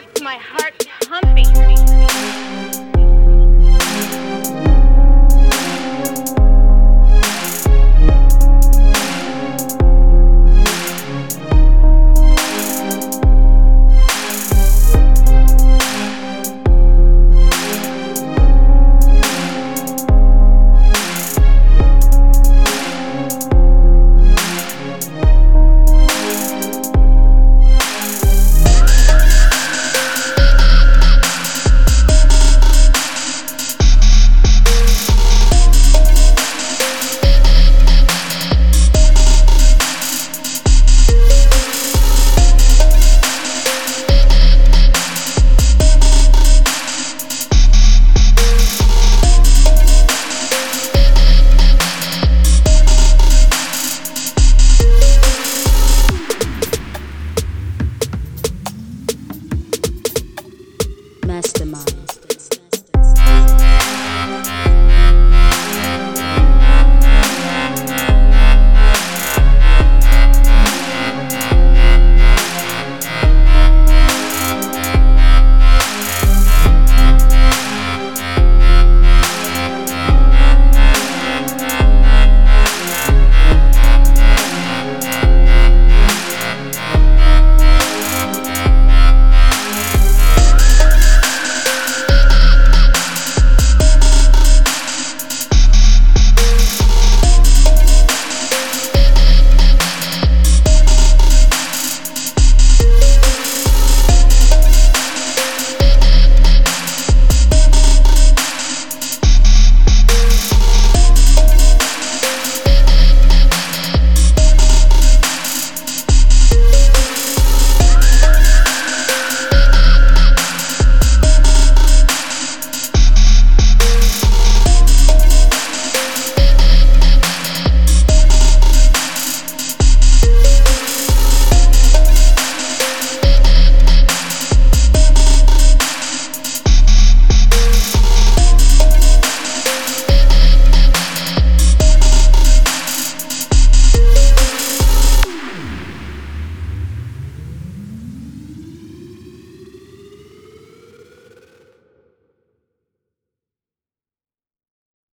left my heart pumping. mastermind.